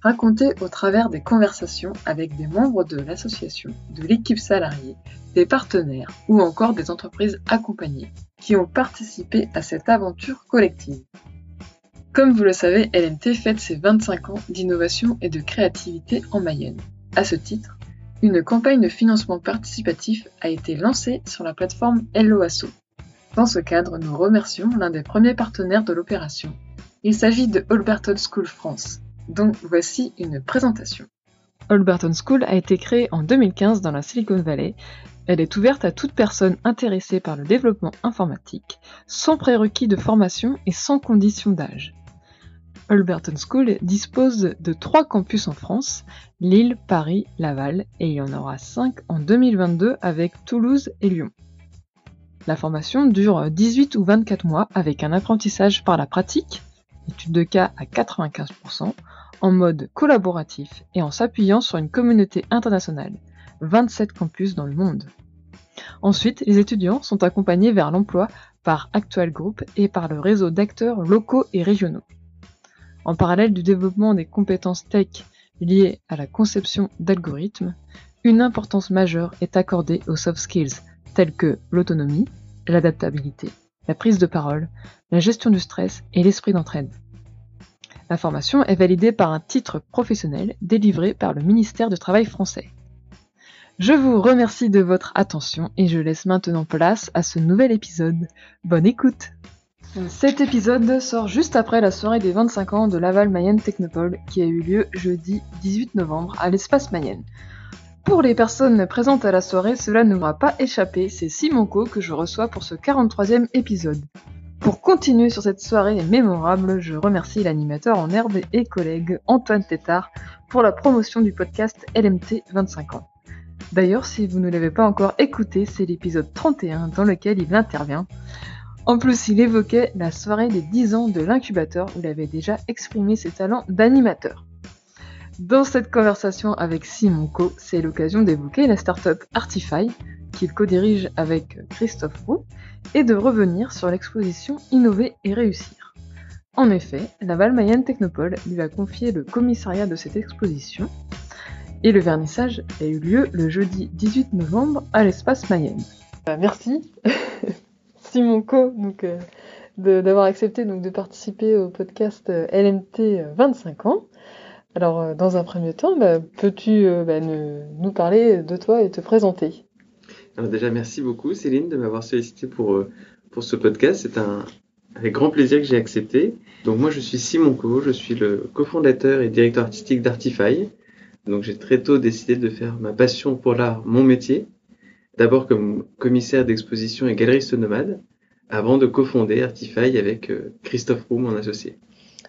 raconté au travers des conversations avec des membres de l'association, de l'équipe salariée, des partenaires ou encore des entreprises accompagnées qui ont participé à cette aventure collective. Comme vous le savez, LMT fête ses 25 ans d'innovation et de créativité en Mayenne. À ce titre, une campagne de financement participatif a été lancée sur la plateforme LOASO. Dans ce cadre, nous remercions l'un des premiers partenaires de l'opération. Il s'agit de Holberton School France, dont voici une présentation. Holberton School a été créée en 2015 dans la Silicon Valley. Elle est ouverte à toute personne intéressée par le développement informatique, sans prérequis de formation et sans condition d'âge. Holberton School dispose de trois campus en France, Lille, Paris, Laval, et il y en aura cinq en 2022 avec Toulouse et Lyon. La formation dure 18 ou 24 mois avec un apprentissage par la pratique, étude de cas à 95%, en mode collaboratif et en s'appuyant sur une communauté internationale, 27 campus dans le monde. Ensuite, les étudiants sont accompagnés vers l'emploi par Actual Group et par le réseau d'acteurs locaux et régionaux. En parallèle du développement des compétences tech liées à la conception d'algorithmes, une importance majeure est accordée aux soft skills tels que l'autonomie, l'adaptabilité, la prise de parole, la gestion du stress et l'esprit d'entraide. La formation est validée par un titre professionnel délivré par le ministère du Travail français. Je vous remercie de votre attention et je laisse maintenant place à ce nouvel épisode. Bonne écoute Cet épisode sort juste après la soirée des 25 ans de Laval Mayenne Technopole qui a eu lieu jeudi 18 novembre à l'espace Mayenne. Pour les personnes présentes à la soirée, cela ne m'aura pas échappé, c'est Simon Co que je reçois pour ce 43e épisode. Pour continuer sur cette soirée mémorable, je remercie l'animateur en herbe et collègue Antoine Tétard pour la promotion du podcast LMT 25 ans. D'ailleurs, si vous ne l'avez pas encore écouté, c'est l'épisode 31 dans lequel il intervient. En plus, il évoquait la soirée des 10 ans de l'incubateur où il avait déjà exprimé ses talents d'animateur. Dans cette conversation avec Simon Co, c'est l'occasion d'évoquer la startup Artify, qu'il co-dirige avec Christophe Roux, et de revenir sur l'exposition Innover et réussir. En effet, la Mayenne Technopole lui a confié le commissariat de cette exposition, et le vernissage a eu lieu le jeudi 18 novembre à l'espace Mayenne. Bah, merci Simon Co euh, d'avoir accepté de participer au podcast euh, LMT 25 euh, ans. Alors, dans un premier temps, bah, peux-tu bah, nous parler de toi et te présenter? Alors déjà, merci beaucoup Céline de m'avoir sollicité pour, euh, pour ce podcast. C'est un, avec grand plaisir que j'ai accepté. Donc moi, je suis Simon Co, je suis le cofondateur et directeur artistique d'Artify. Donc j'ai très tôt décidé de faire ma passion pour l'art mon métier. D'abord comme commissaire d'exposition et galeriste nomade, avant de cofonder Artify avec euh, Christophe Roux, mon associé.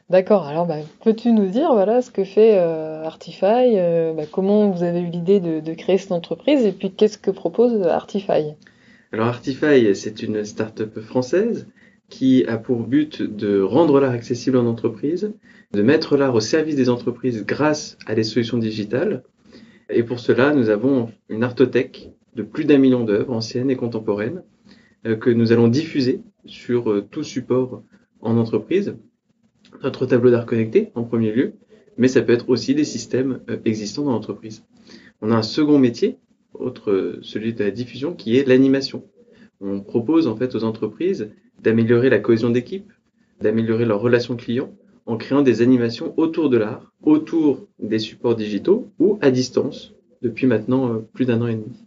D'accord, alors bah, peux-tu nous dire voilà, ce que fait euh, Artify, euh, bah, comment vous avez eu l'idée de, créer cette entreprise et puis qu'est-ce que propose Artify? Alors Artify, c'est une start-up française qui a pour but de rendre l'art accessible en entreprise, de mettre l'art au service des entreprises grâce à des solutions digitales. Et pour cela, nous avons une artothèque de plus d'un million d'œuvres anciennes et contemporaines euh, que nous allons diffuser sur tout support en entreprise notre tableau d'art connecté en premier lieu, mais ça peut être aussi des systèmes euh, existants dans l'entreprise. On a un second métier, autre celui de la diffusion, qui est l'animation. On propose en fait aux entreprises d'améliorer la cohésion d'équipe, d'améliorer leurs relations clients en créant des animations autour de l'art, autour des supports digitaux ou à distance depuis maintenant euh, plus d'un an et demi.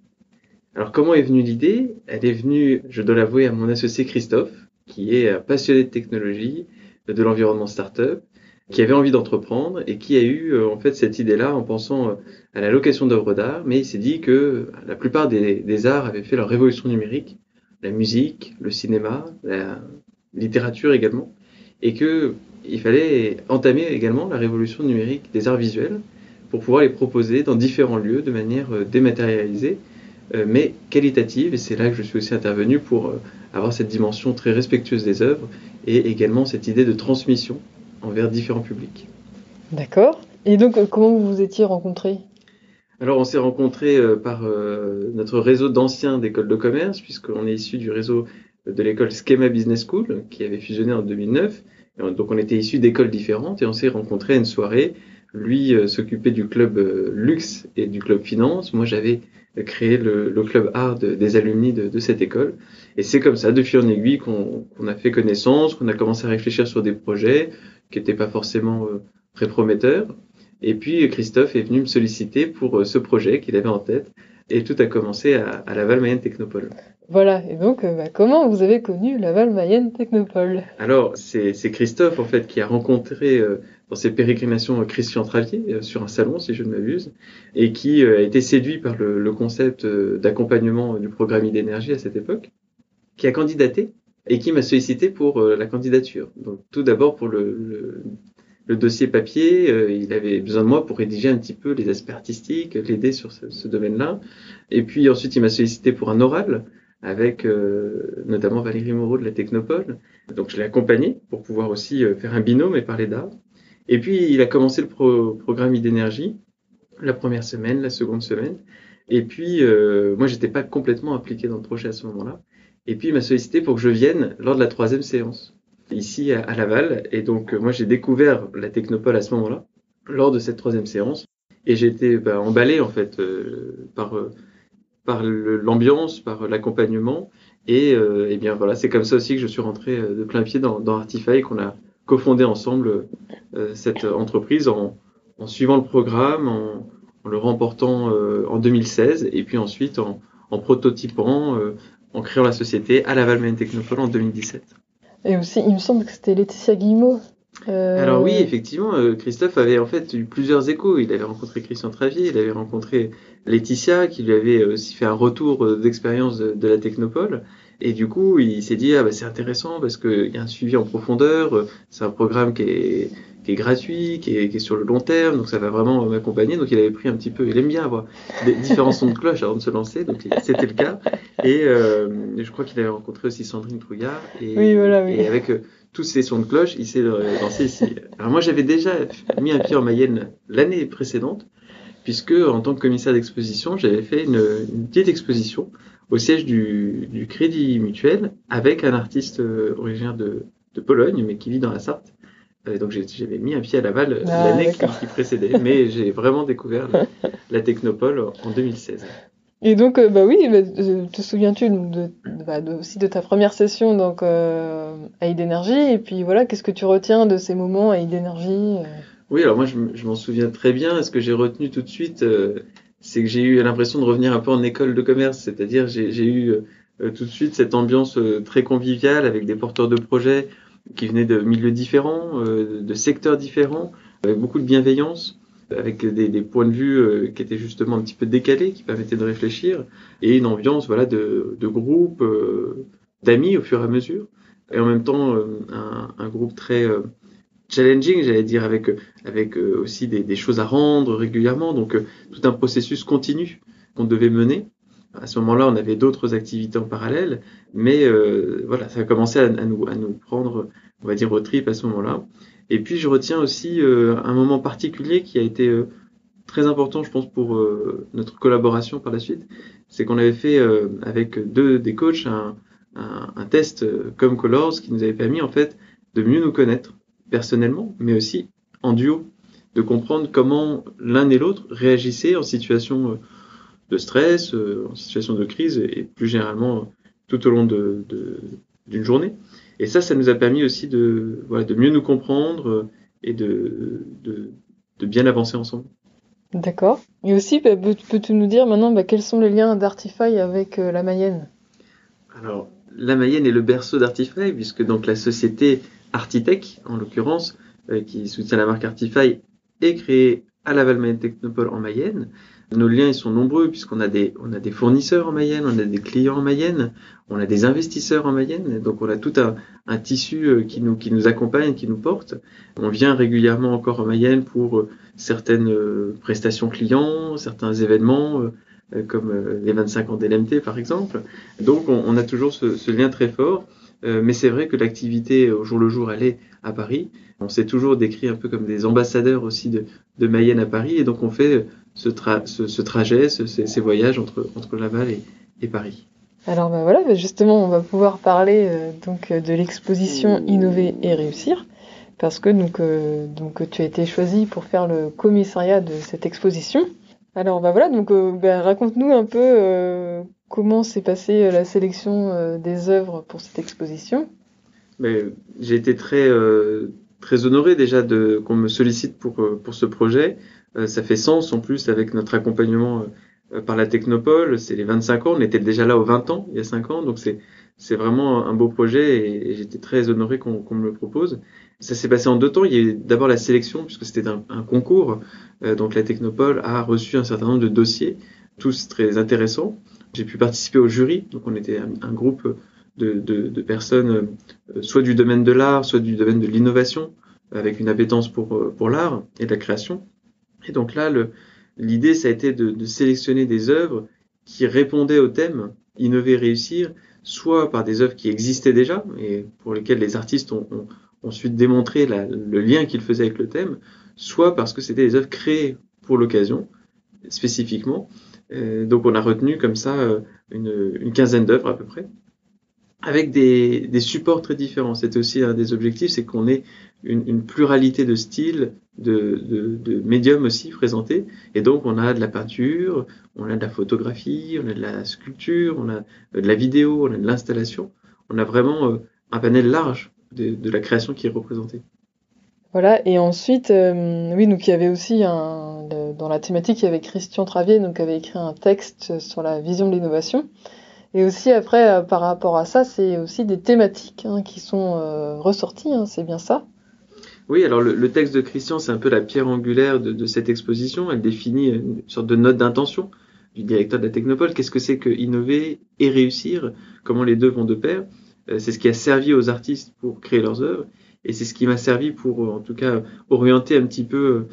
Alors comment est venue l'idée? Elle est venue, je dois l'avouer, à mon associé Christophe, qui est passionné de technologie, de l'environnement startup, qui avait envie d'entreprendre et qui a eu euh, en fait cette idée-là en pensant euh, à la location d'œuvres d'art, mais il s'est dit que la plupart des, arts avaient fait leur révolution numérique, la musique, le cinéma, la littérature également, et que il fallait entamer également la révolution numérique des arts visuels pour pouvoir les proposer dans différents lieux de manière dématérialisée, mais qualitative. Et c'est là que je suis aussi intervenu pour avoir cette dimension très respectueuse des œuvres et également cette idée de transmission envers différents publics. D'accord. Et donc, comment vous vous étiez rencontrés? Alors on s'est rencontrés euh, par euh, notre réseau d'anciens d'écoles de commerce, puisqu'on est issu du réseau de l'école Schema Business School, qui avait fusionné en 2009. donc on était issus d'écoles différentes et on s'est rencontrés à une soirée. Lui euh, s'occupait du club luxe et du club finance. Moi j'avais créé le, club art des alumni de, cette école. Et c'est comme ça, de fil en aiguille, qu'on a fait connaissance, qu'on a commencé à réfléchir sur des projets qui n'étaient pas forcément très prometteurs. Et puis Christophe est venu me solliciter pour euh, ce projet qu'il avait en tête. Et tout a commencé à, Laval Mayenne Technopole. Voilà, et donc euh, bah, comment vous avez connu Laval Mayenne Technopole? Alors, c'est Christophe en fait qui a rencontré euh, dans ses pérégrinations Christian Travier sur un salon, si je ne m'abuse, et qui a été séduit par le, concept d'accompagnement du programme d'énergie à cette époque, qui a candidaté et qui m'a sollicité pour la candidature. Donc tout d'abord pour le, le dossier papier, euh, il avait besoin de moi pour rédiger un petit peu les aspects artistiques, l'aider sur ce, domaine-là. Et puis ensuite, il m'a sollicité pour un oral avec euh, notamment Valérie Moreau de la Technopole. Donc je l'ai accompagné pour pouvoir aussi euh, faire un binôme et parler d'art. Et puis il a commencé le programme d'énergie la première semaine, la seconde semaine. Et puis moi j'étais pas complètement impliqué dans le projet à ce moment-là. Et puis il m'a sollicité pour que je vienne lors de la troisième séance ici à, Laval. Et donc, euh, moi, j'ai découvert la Technopole à ce moment-là, lors de cette troisième séance. Et j'ai été bah, emballé, en fait, euh, par, euh, par l'ambiance, par l'accompagnement. Et, et, bien voilà, c'est comme ça aussi que je suis rentré de plein pied dans, dans Artify, qu'on a cofondé ensemble cette entreprise en, en, suivant le programme, en, en le remportant en 2016, et puis ensuite en, en prototypant, en créant la société à Laval Main Technopole en 2017. Et aussi, il me semble que c'était Laetitia Guillemot. Euh, Alors oui, effectivement, euh, Christophe avait en fait eu plusieurs échos. Il avait rencontré Christian Travier, il avait rencontré Laetitia, qui lui avait aussi fait un retour euh, d'expérience de, la Technopole. Et du coup, il s'est dit, ah bah, c'est intéressant parce qu'il y a un suivi en profondeur, c'est un programme qui est, qui est gratuit, qui est, qui est, sur le long terme, donc ça va vraiment m'accompagner. Donc il avait pris un petit peu, il aime bien avoir des différents sons de cloche avant de se lancer, donc c'était le cas. Et euh, je crois qu'il avait rencontré aussi Sandrine Trouillard. Et, oui, voilà, oui. et avec euh, tous ces sons de cloche, il s'est lancé ici. Alors moi j'avais déjà mis un pied en Mayenne l'année précédente, puisque en tant que commissaire d'exposition, j'avais fait une, une, petite exposition au siège du, du Crédit Mutuel avec un artiste euh, originaire de, de Pologne, mais qui vit dans la Sarthe. Donc j'avais mis un pied à Laval ah, l'année qui, précédait, mais j'ai vraiment découvert la, Technopole en 2016. Et donc, euh, bah oui, bah, te souviens-tu de, bah, de, aussi de ta première session donc, euh, à Idénergie Et puis voilà, qu'est-ce que tu retiens de ces moments à Idénergie euh? Oui, alors moi je, je m'en souviens très bien. Ce que j'ai retenu tout de suite, c'est que j'ai eu l'impression de revenir un peu en école de commerce, c'est-à-dire j'ai eu tout de suite cette ambiance très conviviale avec des porteurs de projets qui venaient de milieux différents, euh, de secteurs différents, avec beaucoup de bienveillance, avec des, des points de vue euh, qui étaient justement un petit peu décalés, qui permettaient de réfléchir, et une ambiance voilà de, de groupe, euh, d'amis au fur et à mesure, et en même temps un, un, groupe très challenging, j'allais dire, avec avec aussi des, des, choses à rendre régulièrement, donc tout un processus continu qu'on devait mener. À ce moment-là, on avait d'autres activités en parallèle, mais euh, voilà, ça a commencé à, nous, à nous prendre, on va dire, au trip à ce moment-là. Et puis, je retiens aussi euh, un moment particulier qui a été euh, très important, je pense, pour notre collaboration par la suite. C'est qu'on avait fait avec deux des coachs un, un, un test comme Colors qui nous avait permis, en fait, de mieux nous connaître personnellement, mais aussi en duo, de comprendre comment l'un et l'autre réagissaient en situation de stress, euh, en situation de crise et plus généralement tout au long d'une de, journée. Et ça, ça nous a permis aussi de, voilà, de mieux nous comprendre euh, et de, de, de bien avancer ensemble. D'accord. Et aussi, bah, peux-tu nous dire maintenant bah, quels sont les liens d'Artify avec euh, la Mayenne? Alors, la Mayenne est le berceau d'Artify, puisque donc la société Artitech, en l'occurrence, qui soutient la marque Artify, est créée à Laval Mayenne Technopole en Mayenne. Nos liens ils sont nombreux puisqu'on a des on a des fournisseurs en Mayenne, on a des clients en Mayenne, on a des investisseurs en Mayenne, donc on a tout un, un tissu euh, qui nous qui nous accompagne, qui nous porte. On vient régulièrement encore en Mayenne pour euh, certaines euh, prestations clients, certains événements comme les 25 ans d'LMT par exemple. Donc on, on a toujours ce, ce, lien très fort. Mais c'est vrai que l'activité au jour le jour elle est à Paris. On s'est toujours décrit un peu comme des ambassadeurs aussi de, de Mayenne à Paris et donc on fait ce, ce, trajet, ces, voyages entre, entre Laval et, et Paris. Alors ben voilà, bah, justement, on va pouvoir parler euh, donc euh, de l'exposition Innover et réussir, parce que donc, euh, donc tu as été choisi pour faire le commissariat de cette exposition. Alors ben voilà, donc ben, raconte-nous un peu comment s'est passée la sélection des œuvres pour cette exposition? J'ai été très très honoré déjà qu'on me sollicite pour pour ce projet. Euh, ça fait sens en plus avec notre accompagnement euh, par la Technopole. C'est les 25 ans. On était déjà là aux 20 ans, il y a 5 ans. Donc c'est vraiment un beau projet et, j'étais très honoré qu'on me le propose. Ça s'est passé en deux temps. Il y a eu d'abord la sélection puisque c'était un, concours. Euh, donc la Technopole a reçu un certain nombre de dossiers, tous très intéressants. J'ai pu participer au jury. Donc on était un, groupe de, de, de, personnes, soit du domaine de l'art, soit du domaine de l'innovation, avec une appétence pour, pour l'art et la création. Et donc là, l'idée, ça a été de, de, sélectionner des œuvres qui répondaient au thème innover, réussir, soit par des œuvres qui existaient déjà et pour lesquelles les artistes ont, ont ensuite démontré la, le lien qu'ils faisaient avec le thème, soit parce que c'était des œuvres créées pour l'occasion, spécifiquement. Euh, donc on a retenu comme ça euh, une, quinzaine d'œuvres à peu près avec des, supports très différents. C'était aussi un des objectifs, c'est qu'on ait une, pluralité de styles, de, médiums aussi présentés. Et donc, on a de la peinture, on a de la photographie, on a de la sculpture, on a de la vidéo, on a de l'installation. On a vraiment euh, un panel large de, de, la création qui est représenté. Voilà, et ensuite, euh, oui, donc il y avait aussi un, dans la thématique, il y avait Christian Travier, donc avait écrit un texte sur la vision de l'innovation. Et aussi après, euh, par rapport à ça, c'est aussi des thématiques hein, qui sont euh, ressorties, hein, c'est bien ça Oui, alors le, texte de Christian, c'est un peu la pierre angulaire de, de, cette exposition. Elle définit une sorte de note d'intention du directeur de la Technopole. Qu'est-ce que c'est que innover et réussir? Comment les deux vont de pair? C'est ce qui a servi aux artistes pour créer leurs œuvres. Et c'est ce qui m'a servi pour, en tout cas, orienter un petit peu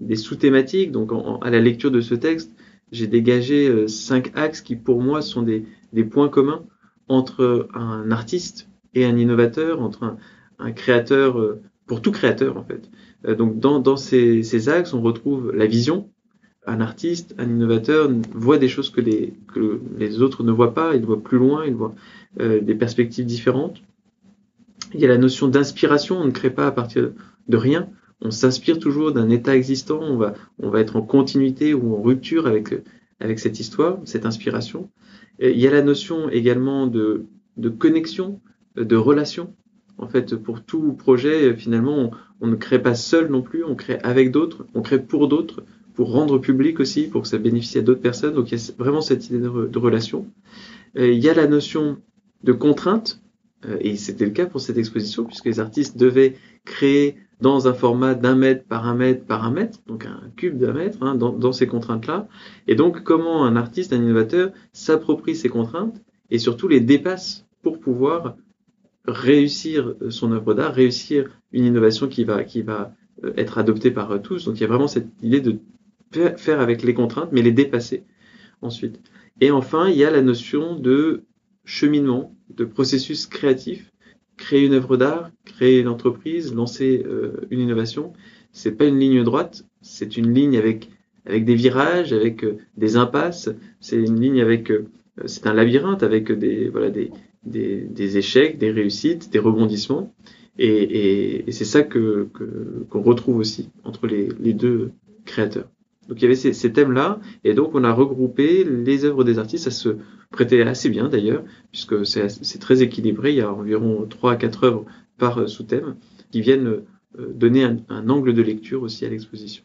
des sous-thématiques. Donc, en, à la lecture de ce texte, j'ai dégagé cinq axes qui, pour moi, sont des, des points communs entre un artiste et un innovateur, entre un, un créateur, euh, pour tout créateur en fait. Euh, donc dans, dans ces, ces, axes, on retrouve la vision. Un artiste, un innovateur voit des choses que les, que les autres ne voient pas, il voit plus loin, il voit euh, des perspectives différentes. Il y a la notion d'inspiration, on ne crée pas à partir de rien, on s'inspire toujours d'un état existant, on va, être en continuité ou en rupture avec, cette histoire, cette inspiration. Il y a la notion également de, connexion, de relation. En fait, pour tout projet, finalement, on, ne crée pas seul non plus, on crée avec d'autres, on crée pour d'autres, pour rendre public aussi, pour que ça bénéficie à d'autres personnes. Donc il y a vraiment cette idée de, relation. Il y a la notion de contrainte, et c'était le cas pour cette exposition, puisque les artistes devaient créer dans un format d'un mètre par un mètre par un mètre, donc un cube d'un mètre, hein, dans, dans, ces contraintes-là. Et donc, comment un artiste, un innovateur s'approprie ces contraintes et surtout les dépasse pour pouvoir réussir son œuvre d'art, réussir une innovation qui va, qui va euh, être adoptée par euh, tous. Donc, il y a vraiment cette idée de faire avec les contraintes, mais les dépasser ensuite. Et enfin, il y a la notion de cheminement, de processus créatif créer une œuvre d'art, créer une entreprise, lancer euh, une innovation, c'est pas une ligne droite, c'est une ligne avec avec des virages, avec euh, des impasses, c'est une ligne avec euh, c'est un labyrinthe avec des voilà des, des, des, échecs, des réussites, des rebondissements. Et, et, et c'est ça que qu'on retrouve aussi entre les, les deux créateurs. Donc il y avait ces, ces thèmes-là, et donc on a regroupé les œuvres des artistes. Ça se prêtait assez bien d'ailleurs, puisque c'est très équilibré. Il y a environ 3 à 4 œuvres par euh, sous-thème qui viennent euh, donner un, un, angle de lecture aussi à l'exposition.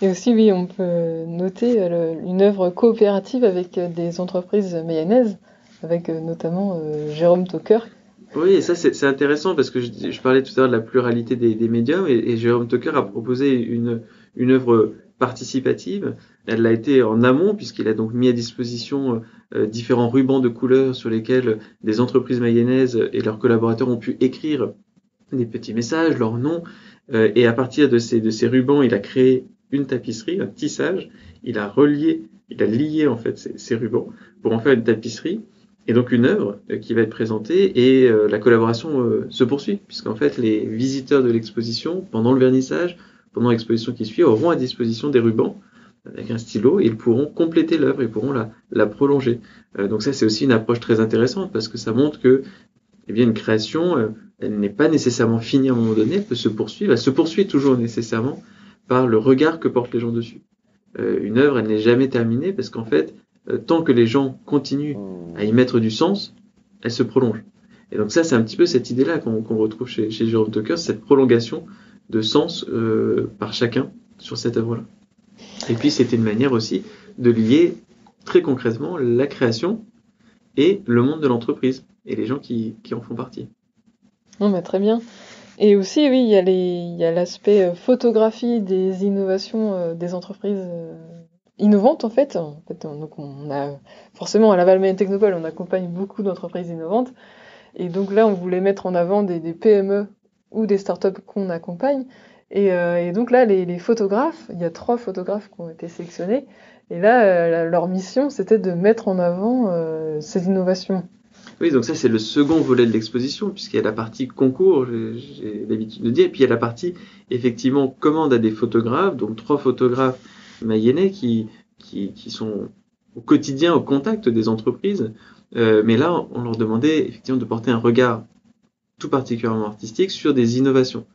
Et aussi, oui, on peut noter euh, une œuvre coopérative avec des entreprises mayonnaises, avec notamment Jérôme Toker. Oui, et ça c'est intéressant parce que je, je, parlais tout à l'heure de la pluralité des, des médiums et, et Jérôme Toker a proposé une, une œuvre participative. Elle l'a été en amont puisqu'il a donc mis à disposition différents rubans de couleurs sur lesquels des entreprises mayonnaises et leurs collaborateurs ont pu écrire des petits messages, leur nom. et à partir de ces, rubans, il a créé une tapisserie, un tissage. Il a relié, il a lié en fait ces, rubans pour en faire une tapisserie et donc une œuvre euh, qui va être présentée et euh, la collaboration euh, se poursuit puisqu'en fait les visiteurs de l'exposition pendant le vernissage, pendant l'exposition qui suit auront à disposition des rubans avec un stylo et ils pourront compléter l'œuvre, ils pourront la, prolonger. donc ça c'est aussi une approche très intéressante parce que ça montre que eh bien une création elle n'est pas nécessairement finie à un moment donné, elle peut se poursuivre, elle se poursuit toujours nécessairement par le regard que portent les gens dessus. une œuvre elle n'est jamais terminée parce qu'en fait euh, tant que les gens continuent à y mettre du sens, elle se prolonge. Et donc ça, c'est un petit peu cette idée-là qu'on retrouve chez, chez Jérôme Tucker, cette prolongation de sens euh, par chacun sur cette œuvre-là. Et puis c'était une manière aussi de lier très concrètement la création et le monde de l'entreprise et les gens qui, en font partie. Non, mais très bien. Et aussi, oui, il y a l'aspect euh, photographie des innovations des entreprises innovantes en fait. Fait donc on a forcément à la Valmaine Technopole, on accompagne beaucoup d'entreprises innovantes. Et donc là, on voulait mettre en avant des, PME ou des startups qu'on accompagne. Et, euh, donc là, les, photographes, il y a trois photographes qui ont été sélectionnés. Et là, euh, leur mission, c'était de mettre en avant euh, ces innovations. Oui, donc ça, c'est le second volet de l'exposition, puisqu'il y a la partie concours, j'ai l'habitude de dire, et puis il y a la partie, effectivement, commande à des photographes, donc trois photographes mayennais qui, sont au quotidien au contact des entreprises. Mais là, on leur demandait effectivement de porter un regard tout particulièrement artistique sur des innovations.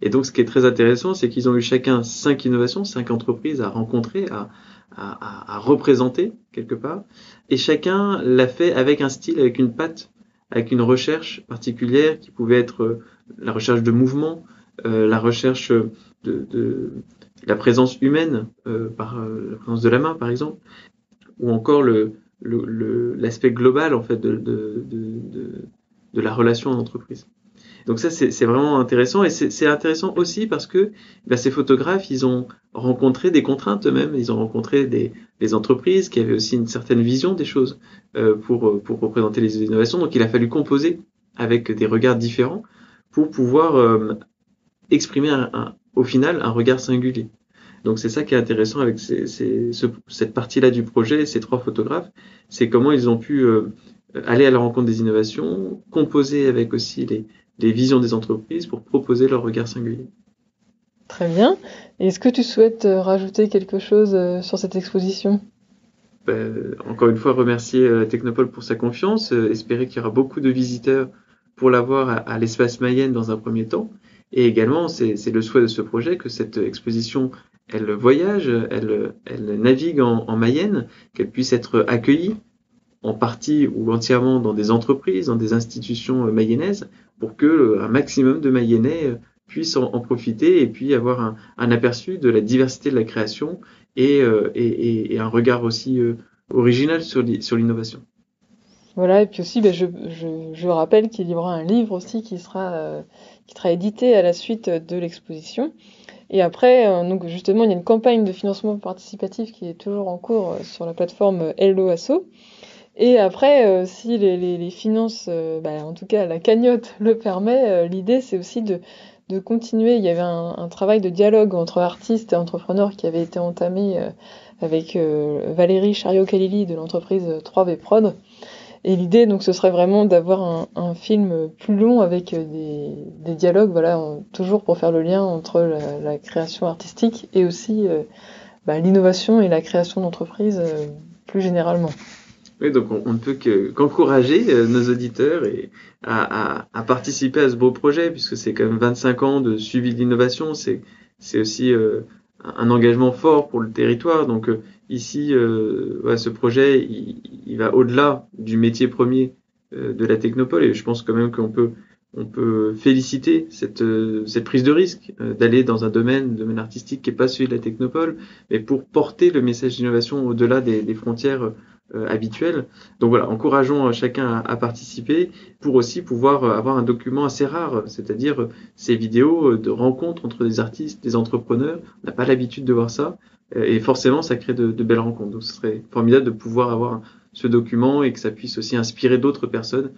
Et donc, ce qui est très intéressant, c'est qu'ils ont eu chacun cinq innovations, cinq entreprises à rencontrer, à, à, à représenter quelque part. Et chacun l'a fait avec un style, avec une patte, avec une recherche particulière qui pouvait être euh, la recherche de mouvement, euh, la recherche de, de, la présence humaine euh, par euh, la présence de la main par exemple, ou encore le, l'aspect global en fait de, de, de, de, la relation en entreprise. Donc ça c'est vraiment intéressant et c'est intéressant aussi parce que bah, ces photographes ils ont rencontré des contraintes eux-mêmes, ils ont rencontré des, des, entreprises qui avaient aussi une certaine vision des choses euh, pour, pour représenter les innovations. Donc il a fallu composer avec des regards différents pour pouvoir euh, exprimer un, au final un regard singulier. Donc c'est ça qui est intéressant avec ces, ces, cette partie-là du projet, ces trois photographes, c'est comment ils ont pu euh, aller à la rencontre des innovations, composer avec aussi les, les visions des entreprises pour proposer leur regard singulier. Très bien. Est-ce que tu souhaites euh, rajouter quelque chose euh, sur cette exposition? Ben, Encore une fois, remercier Technopole pour sa confiance, espérer qu'il y aura beaucoup de visiteurs pour l'avoir à, à l'espace Mayenne dans un premier temps. Et également, c'est le souhait de ce projet que cette exposition, elle voyage, elle, elle navigue en, en Mayenne, qu'elle puisse être accueillie en partie ou entièrement dans des entreprises, dans des institutions mayennaises, pour que un maximum de Mayennais puissent en, profiter et puis avoir un, aperçu de la diversité de la création et, euh, un regard aussi euh, original sur l'innovation. Voilà, et puis aussi, ben, je, rappelle qu'il y aura un livre aussi qui sera euh, qui sera édité à la suite de l'exposition. Et après, euh, donc justement, il y a une campagne de financement participatif qui est toujours en cours euh, sur la plateforme Hello Asso. Et après, euh, si les, finances, bah, en tout cas la cagnotte le permet, l'idée c'est aussi de, continuer. Il y avait un, travail de dialogue entre artistes et entrepreneurs qui avait été entamé avec Valérie Chariot-Kalili de l'entreprise 3V Prod et l'idée, donc, ce serait vraiment d'avoir un, film plus long avec des, dialogues, voilà, toujours pour faire le lien entre la, création artistique et aussi euh, bah, l'innovation et la création d'entreprise euh, plus généralement. Oui, donc on, ne peut qu'encourager euh, nos auditeurs et à, à, à, participer à ce beau projet, puisque c'est quand même 25 ans de suivi de l'innovation, c'est aussi un engagement fort pour le territoire. Donc Ici, euh, ce projet, il, va au-delà du métier premier euh, de la technopole et je pense quand même qu'on peut on peut féliciter cette, euh, cette prise de risque d'aller dans un domaine, domaine artistique qui n'est pas celui de la technopole, mais pour porter le message d'innovation au-delà des, des, frontières habituels. Donc voilà, encourageons chacun à, participer pour aussi pouvoir avoir un document assez rare, c'est-à-dire ces vidéos de rencontres entre des artistes, des entrepreneurs. On n'a pas l'habitude de voir ça. Et forcément, ça crée de, belles rencontres. Donc ce serait formidable de pouvoir avoir ce document et que ça puisse aussi inspirer d'autres personnes,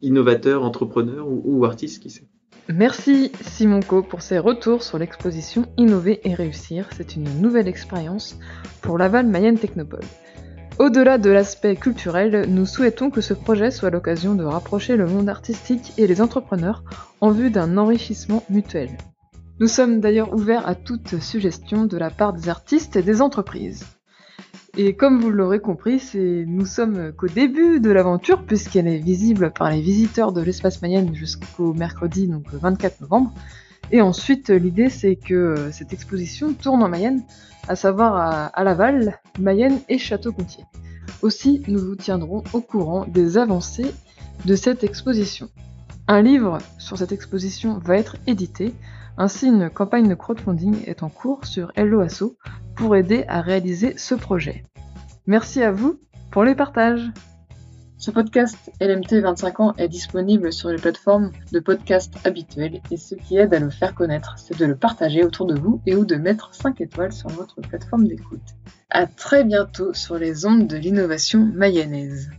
innovateurs, entrepreneurs ou, ou artistes, qui sait. Merci Simon Co pour ses retours sur l'exposition Innover et réussir. C'est une nouvelle expérience pour Laval Mayenne Technopole. Au-delà de l'aspect culturel, nous souhaitons que ce projet soit l'occasion de rapprocher le monde artistique et les entrepreneurs en vue d'un enrichissement mutuel. Nous sommes d'ailleurs ouverts à toute suggestion de la part des artistes et des entreprises. Et comme vous l'aurez compris, nous sommes qu'au début de l'aventure puisqu'elle est visible par les visiteurs de l'espace Mayenne jusqu'au mercredi, donc le 24 novembre. Et ensuite, l'idée c'est que cette exposition tourne en Mayenne, à savoir à, Laval, Mayenne et Château-Gontier. Aussi, nous vous tiendrons au courant des avancées de cette exposition. Un livre sur cette exposition va être édité, ainsi une campagne de crowdfunding est en cours sur Helloasso pour aider à réaliser ce projet. Merci à vous pour les partages. Ce podcast LMT 25 ans est disponible sur les plateformes de podcast habituelles et ce qui aide à le faire connaître, c'est de le partager autour de vous et ou de mettre 5 étoiles sur votre plateforme d'écoute. À très bientôt sur les ondes de l'innovation mayonnaise.